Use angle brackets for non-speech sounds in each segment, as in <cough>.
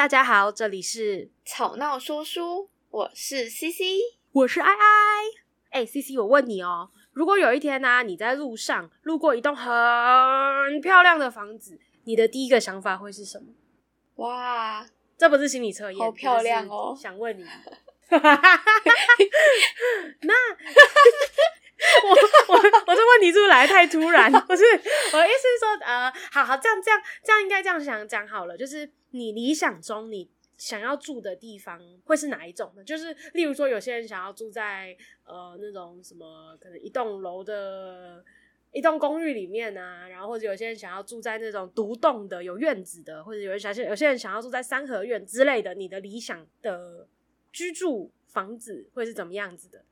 大家好，这里是吵闹说书，我是 CC，我是爱爱。哎，CC，我问你哦，如果有一天呢、啊，你在路上路过一栋很漂亮的房子，你的第一个想法会是什么？哇，这不是心理测验，好漂亮哦！想问你，<laughs> <laughs> 那。我我我这问题是不是来得太突然？不是，我的意思是说，呃，好好这样这样这样应该这样想讲好了，就是你理想中你想要住的地方会是哪一种呢？就是例如说，有些人想要住在呃那种什么可能一栋楼的一栋公寓里面啊，然后或者有些人想要住在那种独栋的有院子的，或者有人想有些人想要住在三合院之类的，你的理想的居住房子会是怎么样子的？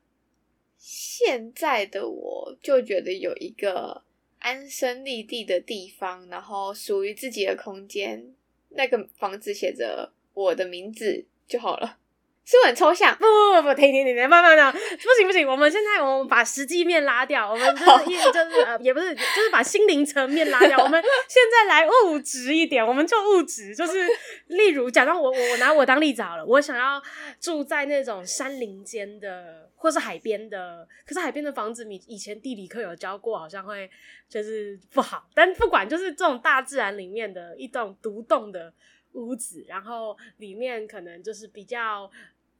现在的我就觉得有一个安身立地的地方，然后属于自己的空间，那个房子写着我的名字就好了。是不很抽象？不不不不，停停停停，慢慢的，不行不行，我们现在我们把实际面拉掉，我们就是就是呃，也不是，就是把心灵层面拉掉。我们现在来物质一点，我们就物质，就是例如，假装我我我拿我当例子好了，我想要住在那种山林间的，或是海边的，可是海边的房子，你以前地理课有教过，好像会就是不好。但不管，就是这种大自然里面的一栋独栋的屋子，然后里面可能就是比较。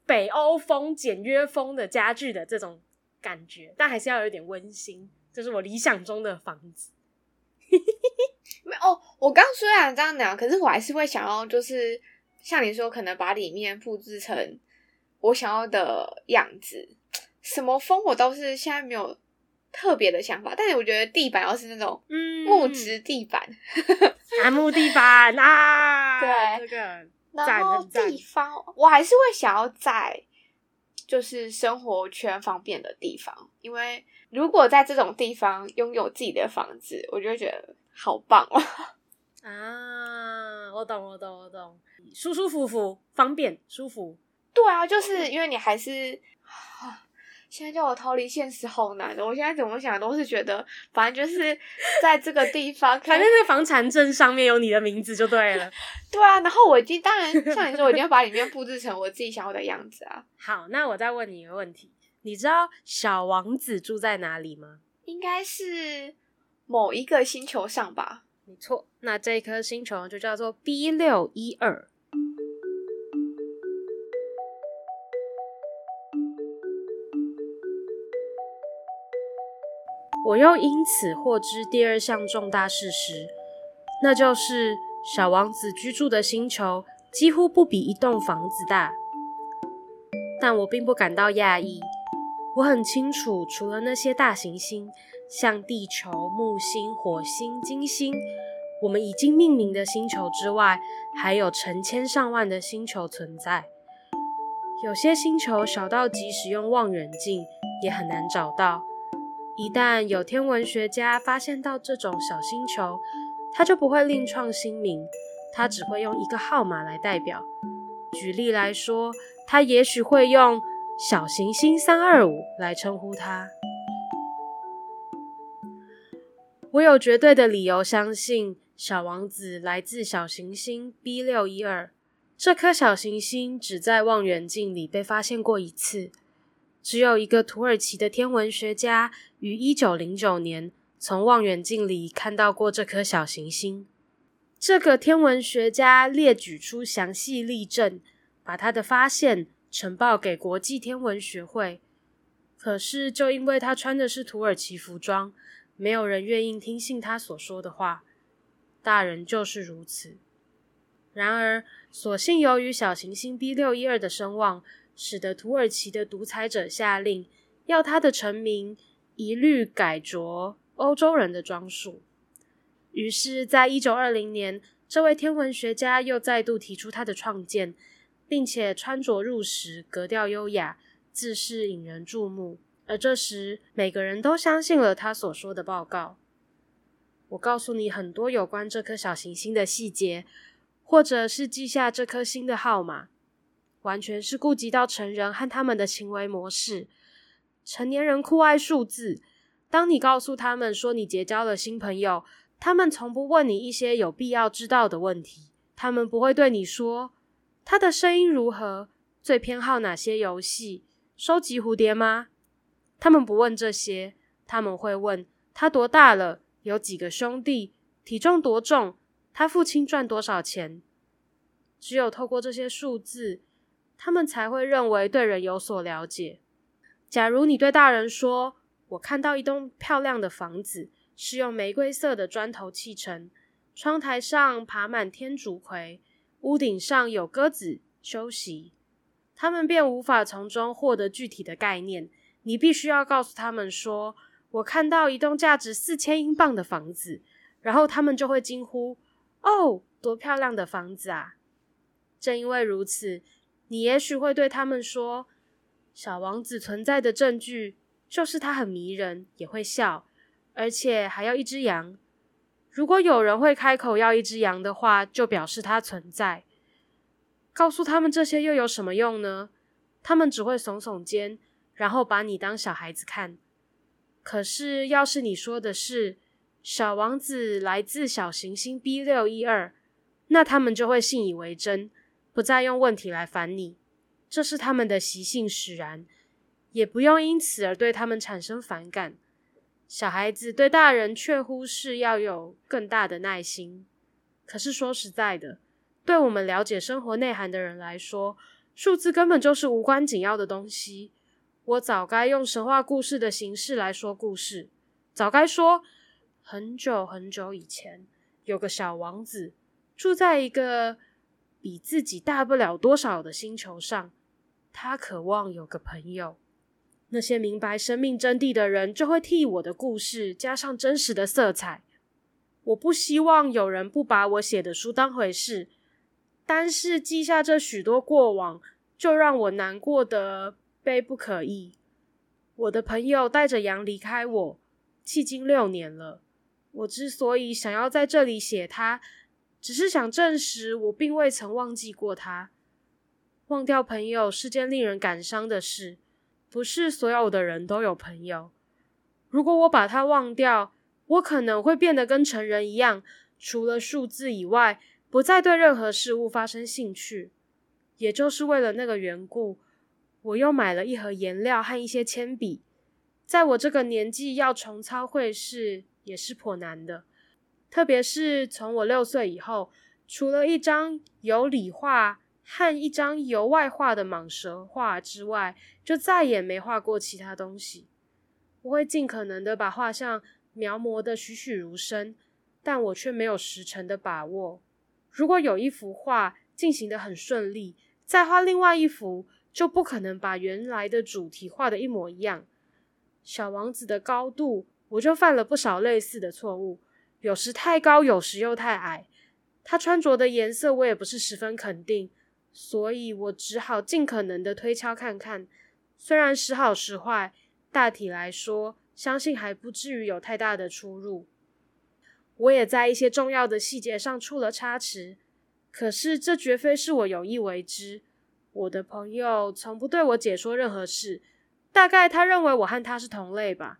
北欧风、简约风的家具的这种感觉，但还是要有点温馨，这、就是我理想中的房子。没有哦，我刚虽然这样讲，可是我还是会想要，就是像你说，可能把里面布置成我想要的样子。什么风我倒是现在没有特别的想法，但是我觉得地板要是那种木质地板，楠、嗯、木地板啊，对这个。然后地方，我还是会想要在就是生活圈方便的地方，因为如果在这种地方拥有自己的房子，我就会觉得好棒哦。<laughs> 啊，我懂，我懂，我懂，舒舒服服，方便，舒服。对啊，就是因为你还是。<sighs> 现在叫我逃离现实好难的，我现在怎么想都是觉得，反正就是在这个地方，<laughs> 反正那个房产证上面有你的名字就对了。<laughs> 对啊，然后我已经当然像你说，我一定要把里面布置成我自己想要的样子啊。<laughs> 好，那我再问你一个问题，你知道小王子住在哪里吗？应该是某一个星球上吧？没错，那这颗星球就叫做 B 六一二。我又因此获知第二项重大事实，那就是小王子居住的星球几乎不比一栋房子大。但我并不感到讶异，我很清楚，除了那些大行星，像地球、木星、火星、金星，我们已经命名的星球之外，还有成千上万的星球存在。有些星球小到即使用望远镜也很难找到。一旦有天文学家发现到这种小星球，他就不会另创新名，他只会用一个号码来代表。举例来说，他也许会用小行星三二五来称呼它。我有绝对的理由相信，小王子来自小行星 B 六一二。这颗小行星只在望远镜里被发现过一次。只有一个土耳其的天文学家于一九零九年从望远镜里看到过这颗小行星。这个天文学家列举出详细例证，把他的发现呈报给国际天文学会。可是，就因为他穿的是土耳其服装，没有人愿意听信他所说的话。大人就是如此。然而，所幸由于小行星 B 六一二的声望。使得土耳其的独裁者下令，要他的臣民一律改着欧洲人的装束。于是，在一九二零年，这位天文学家又再度提出他的创建，并且穿着入时，格调优雅，自是引人注目。而这时，每个人都相信了他所说的报告。我告诉你很多有关这颗小行星的细节，或者是记下这颗星的号码。完全是顾及到成人和他们的行为模式。成年人酷爱数字。当你告诉他们说你结交了新朋友，他们从不问你一些有必要知道的问题。他们不会对你说：“他的声音如何？最偏好哪些游戏？收集蝴蝶吗？他们不问这些，他们会问他多大了，有几个兄弟，体重多重，他父亲赚多少钱。只有透过这些数字，他们才会认为对人有所了解。假如你对大人说：“我看到一栋漂亮的房子，是用玫瑰色的砖头砌成，窗台上爬满天竺葵。”屋顶上有鸽子休息，他们便无法从中获得具体的概念。你必须要告诉他们说：“我看到一栋价值四千英镑的房子。”然后他们就会惊呼：“哦，多漂亮的房子啊！”正因为如此，你也许会对他们说：“小王子存在的证据就是他很迷人，也会笑，而且还要一只羊。”如果有人会开口要一只羊的话，就表示它存在。告诉他们这些又有什么用呢？他们只会耸耸肩，然后把你当小孩子看。可是，要是你说的是“小王子来自小行星 B 六一二”，那他们就会信以为真，不再用问题来烦你。这是他们的习性使然，也不用因此而对他们产生反感。小孩子对大人却忽视要有更大的耐心。可是说实在的，对我们了解生活内涵的人来说，数字根本就是无关紧要的东西。我早该用神话故事的形式来说故事，早该说，很久很久以前，有个小王子住在一个比自己大不了多少的星球上，他渴望有个朋友。那些明白生命真谛的人，就会替我的故事加上真实的色彩。我不希望有人不把我写的书当回事，单是记下这许多过往，就让我难过得悲不可抑。我的朋友带着羊离开我，迄今六年了。我之所以想要在这里写他，只是想证实我并未曾忘记过他。忘掉朋友是件令人感伤的事。不是所有的人都有朋友。如果我把他忘掉，我可能会变得跟成人一样，除了数字以外，不再对任何事物发生兴趣。也就是为了那个缘故，我又买了一盒颜料和一些铅笔。在我这个年纪，要重操绘事也是颇难的，特别是从我六岁以后，除了一张有理画。和一张由外画的蟒蛇画之外，就再也没画过其他东西。我会尽可能的把画像描摹得栩栩如生，但我却没有十成的把握。如果有一幅画进行的很顺利，再画另外一幅，就不可能把原来的主题画的一模一样。小王子的高度，我就犯了不少类似的错误，有时太高，有时又太矮。他穿着的颜色，我也不是十分肯定。所以我只好尽可能的推敲看看，虽然时好时坏，大体来说，相信还不至于有太大的出入。我也在一些重要的细节上出了差池，可是这绝非是我有意为之。我的朋友从不对我解说任何事，大概他认为我和他是同类吧。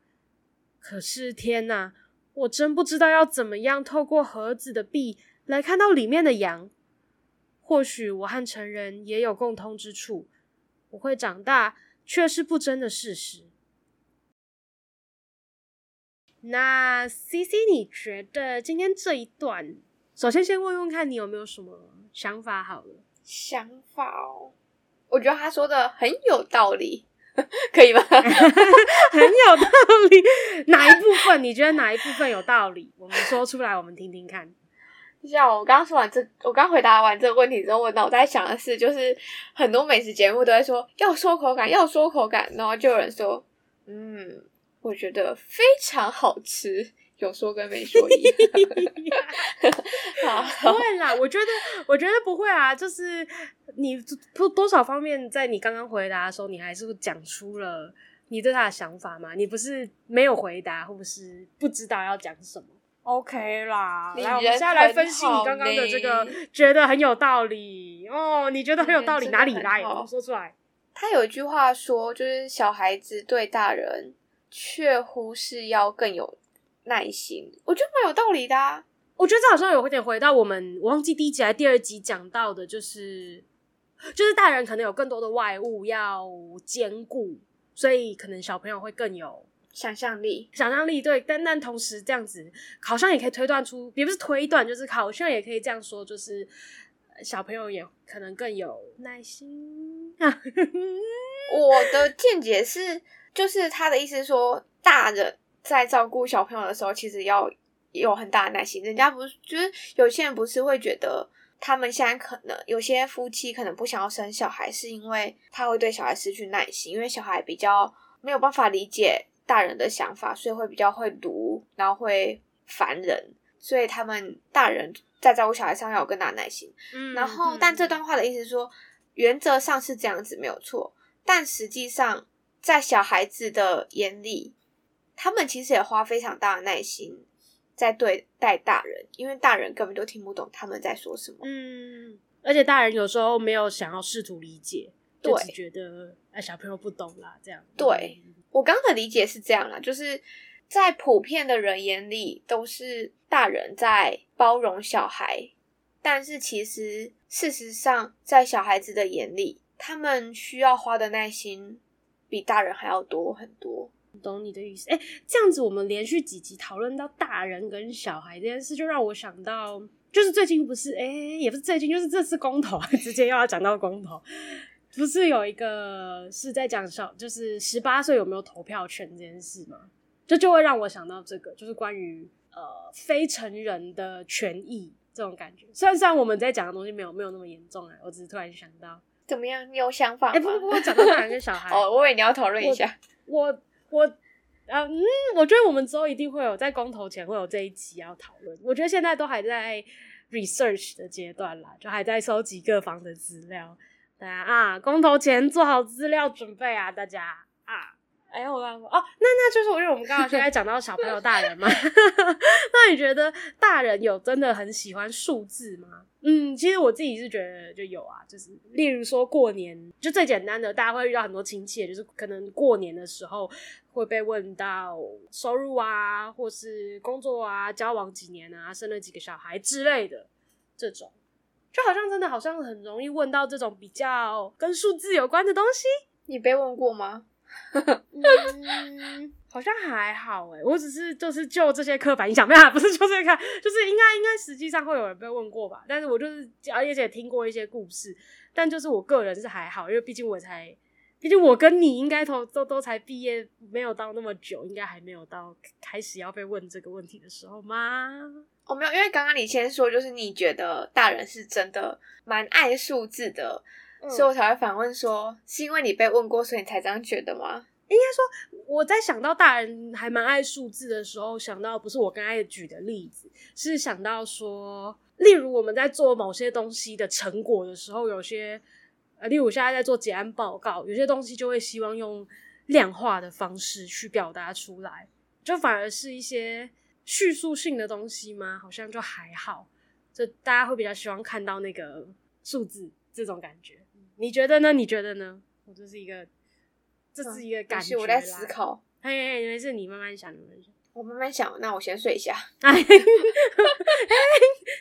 可是天哪，我真不知道要怎么样透过盒子的壁来看到里面的羊。或许我和成人也有共通之处，我会长大，却是不争的事实。那 CC，你觉得今天这一段，首先先问问看你有没有什么想法？好了，想法哦，我觉得他说的很有道理，<laughs> 可以吧？<laughs> 很有道理，哪一部分？你觉得哪一部分有道理？我们说出来，我们听听看。像我刚刚说完这，我刚回答完这个问题之后，我脑袋想的是，就是很多美食节目都在说要说口感，要说口感，然后就有人说，嗯，我觉得非常好吃，有说跟没说一样。<laughs> <laughs> 好，不会啦，我觉得，我觉得不会啊，就是你多多少方面，在你刚刚回答的时候，你还是讲出了你对他的想法嘛，你不是没有回答，或不是不知道要讲什么。OK 啦，来，我们现在来分析你刚刚的这个，觉得很有道理哦。你觉得很有道理，<laughs> 哪里来？我说出来。他有一句话说，就是小孩子对大人却忽视要更有耐心，我觉得蛮有道理的啊。我觉得这好像有点回到我们，我忘记第一集还是第二集讲到的，就是就是大人可能有更多的外物要兼顾，所以可能小朋友会更有想象力。想象力对，但但同时这样子好像也可以推断出，也不是推断，就是好像也可以这样说，就是小朋友也可能更有耐心。<laughs> 我的见解是，就是他的意思是说，大人在照顾小朋友的时候，其实要有很大的耐心。人家不是，就是有些人不是会觉得。他们现在可能有些夫妻可能不想要生小孩，是因为他会对小孩失去耐心，因为小孩比较没有办法理解大人的想法，所以会比较会读，然后会烦人，所以他们大人在照顾小孩上要有更大耐心。嗯，然后但这段话的意思是说，原则上是这样子没有错，但实际上在小孩子的眼里，他们其实也花非常大的耐心。在对待大人，因为大人根本就听不懂他们在说什么。嗯，而且大人有时候没有想要试图理解，对，就只觉得哎，小朋友不懂啦，这样。对，我刚刚的理解是这样啦，就是在普遍的人眼里，都是大人在包容小孩，但是其实事实上，在小孩子的眼里，他们需要花的耐心比大人还要多很多。懂你的意思，哎、欸，这样子我们连续几集讨论到大人跟小孩这件事，就让我想到，就是最近不是，哎、欸，也不是最近，就是这次公投，<laughs> 直接又要讲到公投，不是有一个是在讲小，就是十八岁有没有投票权这件事吗？这就会让我想到这个，就是关于呃非成人的权益这种感觉。虽然虽然我们在讲的东西没有没有那么严重啊，我只是突然想到，怎么样？你有想法吗？哎、欸，不不不，讲到大人跟小孩，<laughs> 哦，我以为你要讨论一下，我。我啊嗯，我觉得我们之后一定会有在公投前会有这一集要讨论。我觉得现在都还在 research 的阶段啦，就还在收集各方的资料。大家啊，公投前做好资料准备啊，大家。哎，我刚说哦，那那就是我因为我们刚刚现在讲到小朋友、大人嘛。<laughs> 那你觉得大人有真的很喜欢数字吗？嗯，其实我自己是觉得就有啊，就是例如说过年，就最简单的，大家会遇到很多亲戚，就是可能过年的时候会被问到收入啊，或是工作啊，交往几年啊，生了几个小孩之类的这种，就好像真的好像很容易问到这种比较跟数字有关的东西。你被问过吗？嗯，<laughs> 好像还好诶，我只是就是就这些刻板印象，没有，<laughs> 不是就这个，就是应该应该实际上会有人被问过吧。但是我就是而且也听过一些故事，但就是我个人是还好，因为毕竟我才，毕竟我跟你应该都都都才毕业，没有到那么久，应该还没有到开始要被问这个问题的时候吗？哦，没有，因为刚刚你先说就是你觉得大人是真的蛮爱数字的。嗯、所以我才会反问说，是因为你被问过，所以你才这样觉得吗？应该说，我在想到大人还蛮爱数字的时候，想到不是我刚才举的例子，是想到说，例如我们在做某些东西的成果的时候，有些呃，例如我现在在做结案报告，有些东西就会希望用量化的方式去表达出来，就反而是一些叙述性的东西吗？好像就还好，就大家会比较希望看到那个数字这种感觉。你觉得呢？你觉得呢？我这是一个，这是一个感觉。我在思考。嘿嘿，没事，你慢慢想，慢慢想。我慢慢想，那我先睡一下。哎，嘿嘿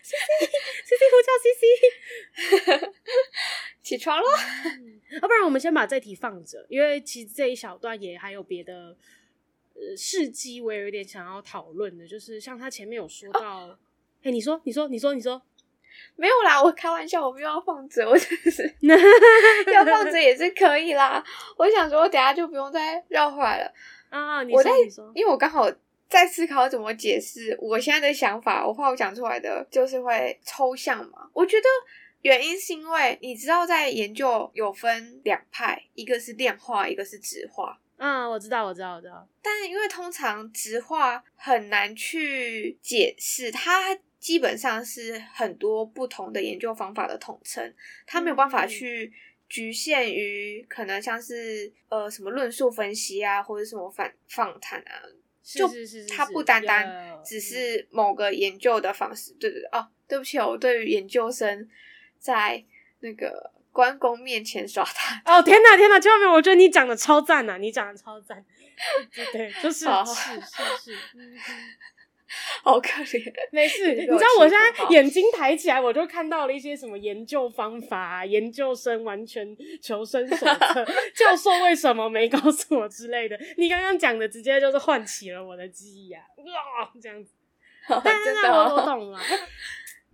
，C C，C C 呼叫 C C，<laughs> 起床了。要不然我们先把这题放着，因为其实这一小段也还有别的呃事迹，我也有点想要讨论的，就是像他前面有说到，哎、哦，你说，你说，你说，你说。没有啦，我开玩笑，我不要放着，我真是 <laughs> 要放着也是可以啦。我想说，我等下就不用再绕回来了啊。你说，我在你说，因为我刚好在思考怎么解释我现在的想法，我怕我讲出来的就是会抽象嘛。我觉得原因是因为你知道，在研究有分两派，一个是量化，一个是质化。嗯，我知道，我知道，我知道。但是因为通常直化很难去解释它。基本上是很多不同的研究方法的统称，它没有办法去局限于可能像是呃什么论述分析啊，或者什么反访谈啊，就它不单单只是某个研究的方式。对对对，哦，对不起哦，我对于研究生在那个关公面前耍他哦，天哪 <laughs> 天哪，千万别！我觉得你讲的超赞呐，你讲的超赞，对对，就是是是是。<laughs> 好可怜。<laughs> 没事，<laughs> 你知道我现在眼睛抬起来，我就看到了一些什么研究方法、啊、研究生完全求生手册、教授为什么没告诉我之类的。你刚刚讲的直接就是唤起了我的记忆啊！哇，这样子，好真的、哦、我都懂了。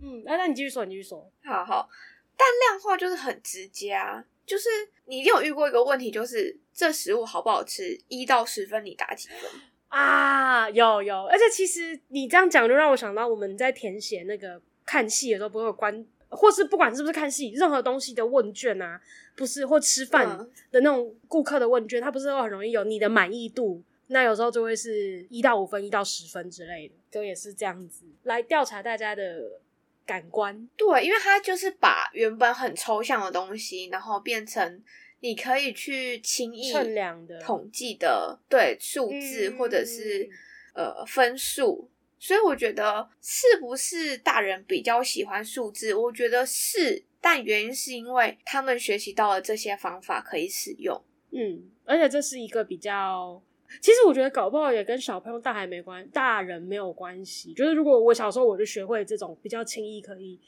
嗯，那那你继续说，你继续说。好好，但量化就是很直接啊，就是你一定有遇过一个问题，就是这食物好不好吃，一到十分你打几分？<gasps> 啊，有有，而且其实你这样讲就让我想到我们在填写那个看戏的时候，不会有关，或是不管是不是看戏，任何东西的问卷啊，不是或吃饭的那种顾客的问卷，嗯、它不是都很容易有你的满意度，那有时候就会是一到五分，一到十分之类的，就也是这样子来调查大家的感官。对，因为它就是把原本很抽象的东西，然后变成。你可以去轻易称量的统计的对数字或者是、嗯、呃分数，所以我觉得是不是大人比较喜欢数字？我觉得是，但原因是因为他们学习到了这些方法可以使用。嗯，而且这是一个比较，其实我觉得搞不好也跟小朋友大还没关，大人没有关系。就是如果我小时候我就学会这种比较轻易可以。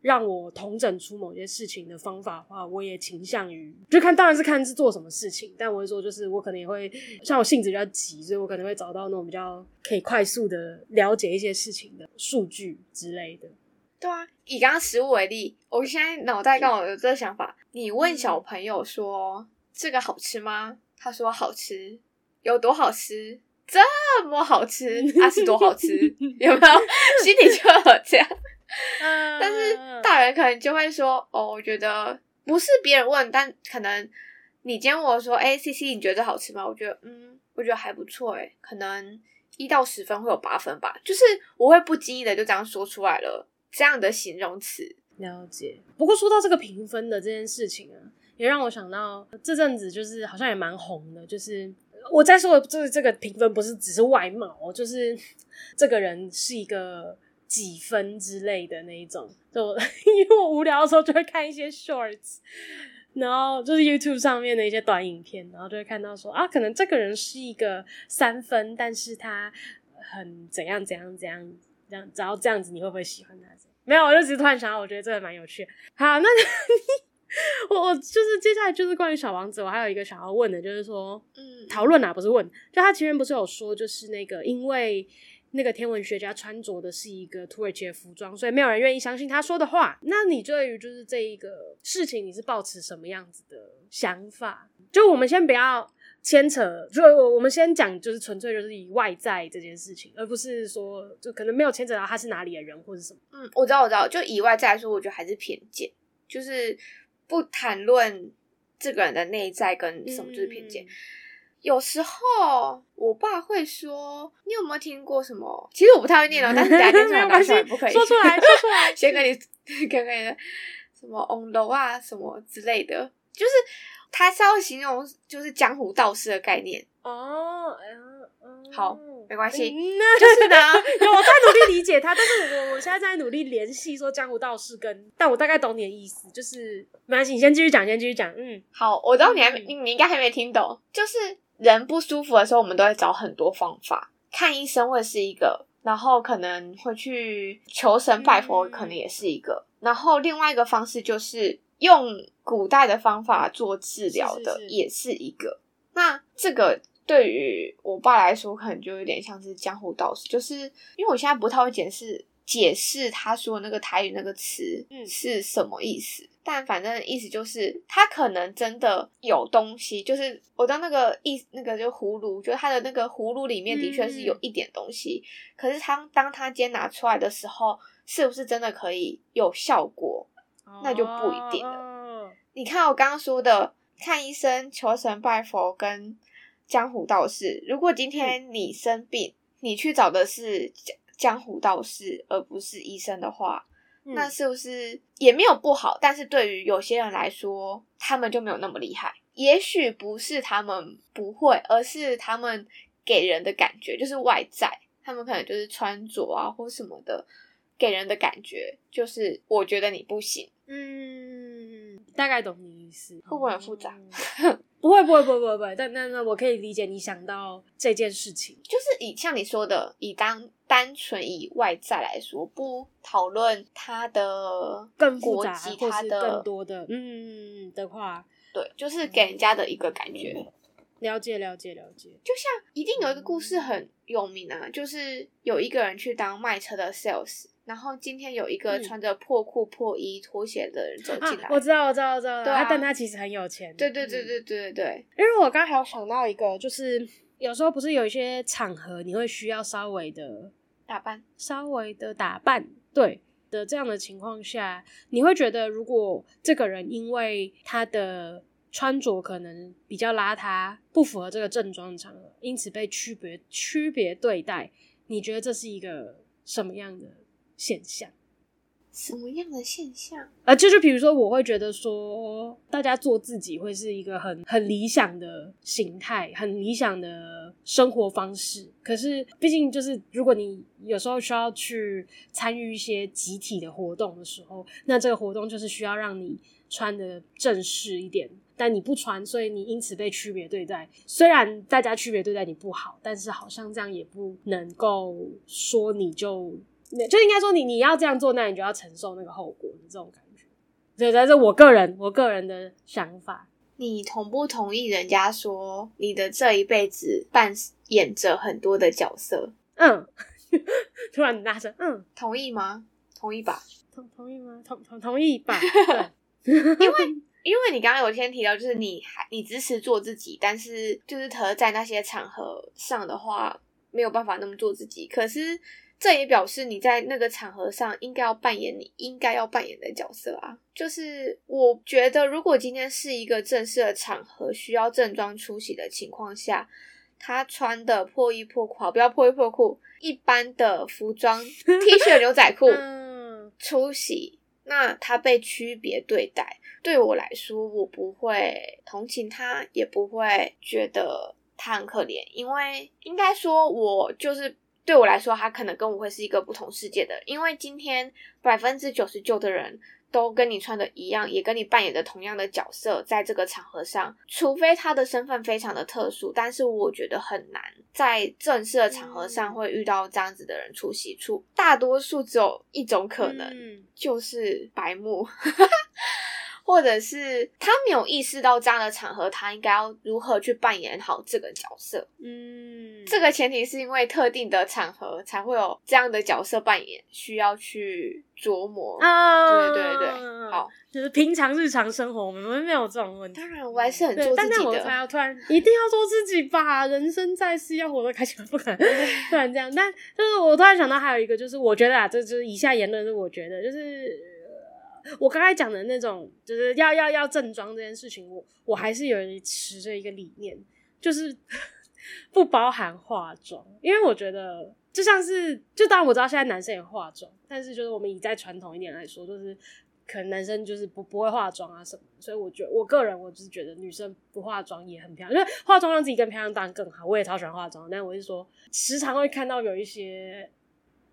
让我统整出某些事情的方法的话，我也倾向于就看，当然是看是做什么事情。但我会说，就是我可能也会像我性子比较急，所以我可能会找到那种比较可以快速的了解一些事情的数据之类的。对啊，以刚刚食物为例，我现在脑袋刚好有这个想法。你问小朋友说、嗯、这个好吃吗？他说好吃，有多好吃？这么好吃，啊是多好吃？<laughs> 有没有？心里就有这样。<laughs> 但是大人可能就会说：“哦，我觉得不是别人问，但可能你今天问我说，哎，C C，你觉得好吃吗？我觉得，嗯，我觉得还不错，哎，可能一到十分会有八分吧。就是我会不经意的就这样说出来了，这样的形容词。了解。不过说到这个评分的这件事情啊，也让我想到这阵子就是好像也蛮红的，就是我在说的就是这个评分不是只是外貌，就是这个人是一个。”几分之类的那一种，就 <laughs> 因为我无聊的时候就会看一些 shorts，然后就是 YouTube 上面的一些短影片，然后就会看到说啊，可能这个人是一个三分，但是他很怎样怎样怎样，这样只要这样子，你会不会喜欢他？没有，我就只是突然想到，我觉得这个蛮有趣。好，那 <laughs> 我我就是接下来就是关于小王子，我还有一个想要问的，就是说，嗯，讨论啊，不是问，就他前面不是有说，就是那个因为。那个天文学家穿着的是一个土耳其的服装，所以没有人愿意相信他说的话。那你对于就是这一个事情，你是抱持什么样子的想法？就我们先不要牵扯，就我们先讲，就是纯粹就是以外在这件事情，而不是说就可能没有牵扯到他是哪里的人或者什么。嗯，我知道，我知道。就以外在来说，我觉得还是偏见，就是不谈论这个人的内在跟什么，就是偏见。嗯有时候我爸会说：“你有没有听过什么？”其实我不太会念哦，但是 <laughs> 大家听出来，没关系，不可以说出来，说出来。<laughs> 先跟你，跟跟你什么 on the 啊，什么之类的，就是他是要形容就是江湖道士的概念哦。嗯好，没关系，嗯、就是呢，<laughs> 有我在努力理解他，但是我我现在在努力联系说江湖道士跟，但我大概懂你的意思，就是没关系，你先继续讲，先继续讲。嗯，好，我知道你还没，你你应该还没听懂，就是。人不舒服的时候，我们都会找很多方法。看医生会是一个，然后可能会去求神拜佛，可能也是一个。嗯、然后另外一个方式就是用古代的方法做治疗的，也是一个。是是是。那这个对于我爸来说，可能就有点像是江湖道士，就是因为我现在不太会解释解释他说的那个台语那个词是什么意思。嗯但反正意思就是，他可能真的有东西，就是我的那个意，那个就葫芦，就是他的那个葫芦里面的确是有一点东西。嗯、可是他当他今天拿出来的时候，是不是真的可以有效果？哦、那就不一定了。你看我刚刚说的，看医生、求神拜佛跟江湖道士。如果今天你生病，嗯、你去找的是江江湖道士，而不是医生的话。那是不是也没有不好？但是对于有些人来说，他们就没有那么厉害。也许不是他们不会，而是他们给人的感觉就是外在，他们可能就是穿着啊或什么的，给人的感觉就是我觉得你不行。嗯，大概懂你意思。会不会很复杂？<laughs> 不会不会不会不会不会，但但那我可以理解你想到这件事情，就是以像你说的，以当单纯以外在来说，不讨论他的更复杂国籍他的更多的嗯的话，对，就是给人家的一个感觉。嗯了解了解了解，就像一定有一个故事很有名啊，就是有一个人去当卖车的 sales，然后今天有一个穿着破裤破衣拖鞋的人走进来，啊，我知道我知道我知道，对啊，但他其实很有钱，对对对对对对对，因为我刚还有想到一个，就是有时候不是有一些场合你会需要稍微的打扮，稍微的打扮，对的这样的情况下，你会觉得如果这个人因为他的。穿着可能比较邋遢，不符合这个正装的场合，因此被区别区别对待。你觉得这是一个什么样的现象？什么样的现象？呃，就是比如说，我会觉得说，大家做自己会是一个很很理想的形态，很理想的生活方式。可是，毕竟就是如果你有时候需要去参与一些集体的活动的时候，那这个活动就是需要让你穿的正式一点。但你不穿，所以你因此被区别对待。虽然大家区别对待你不好，但是好像这样也不能够说你就，就应该说你你要这样做，那你就要承受那个后果的这种感觉。对，这是我个人我个人的想法。你同不同意人家说你的这一辈子扮演着很多的角色？嗯，<laughs> 突然很大声，嗯，同意吗？同意吧？同同意吗？同同同意吧？<laughs> 因为。因为你刚刚有先提到，就是你还你支持做自己，但是就是可在那些场合上的话，没有办法那么做自己。可是这也表示你在那个场合上应该要扮演你应该要扮演的角色啊。就是我觉得，如果今天是一个正式的场合，需要正装出席的情况下，他穿的破衣破裤，不要破衣破裤，一般的服装 <laughs> T 恤牛仔裤出席，那他被区别对待。对我来说，我不会同情他，也不会觉得他很可怜，因为应该说，我就是对我来说，他可能跟我会是一个不同世界的。因为今天百分之九十九的人都跟你穿的一样，也跟你扮演的同样的角色，在这个场合上，除非他的身份非常的特殊，但是我觉得很难在正式的场合上会遇到这样子的人出席处。大多数只有一种可能，嗯、就是白目。或者是他没有意识到这样的场合，他应该要如何去扮演好这个角色。嗯，这个前提是因为特定的场合才会有这样的角色扮演，需要去琢磨。啊，对对对，好，就是平常日常生活我们没有这种问题。当然，我还是很做自己的。但是我才要突然一定要做自己吧，人生在世要活得开心，不可能 <laughs> 突然这样。但就是我突然想到还有一个，就是我觉得啊，这就是以下言论是我觉得就是。我刚才讲的那种，就是要要要正装这件事情，我我还是有持着一个理念，就是 <laughs> 不包含化妆，因为我觉得就像是，就当然我知道现在男生也化妆，但是就是我们以再传统一点来说，就是可能男生就是不不会化妆啊什么，所以我觉得我个人我就是觉得女生不化妆也很漂亮，因为化妆让自己更漂亮当然更好，我也超喜欢化妆，但我是说时常会看到有一些，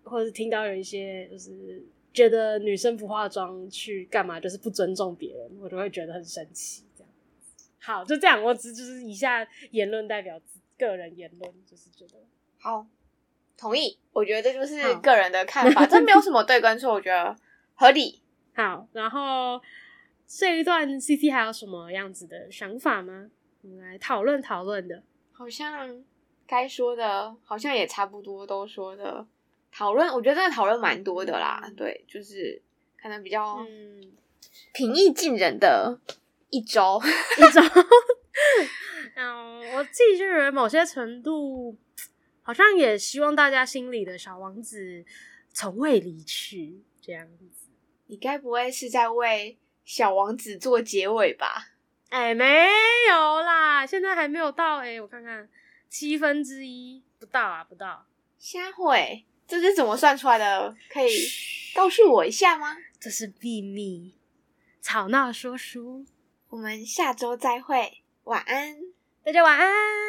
或者是听到有一些就是。觉得女生不化妆去干嘛，就是不尊重别人，我就会觉得很生气。这样，好，就这样，我只就是以下言论代表个人言论，就是觉得好，同意。我觉得这就是个人的看法，这没有什么对跟错，我觉得合理。好，然后这一段 CC 还有什么样子的想法吗？我们来讨论讨论的。好像该说的，好像也差不多都说的。讨论，我觉得这个讨论蛮多的啦，对，就是可能比较平易近人的一周，一周。<laughs> 嗯，我自己就觉得某些程度，好像也希望大家心里的小王子从未离去这样子。你该不会是在为小王子做结尾吧？哎，没有啦，现在还没有到哎，我看看七分之一不到啊，不到，先会。这是怎么算出来的？可以告诉我一下吗？这是秘密，吵闹说书。我们下周再会，晚安，大家晚安。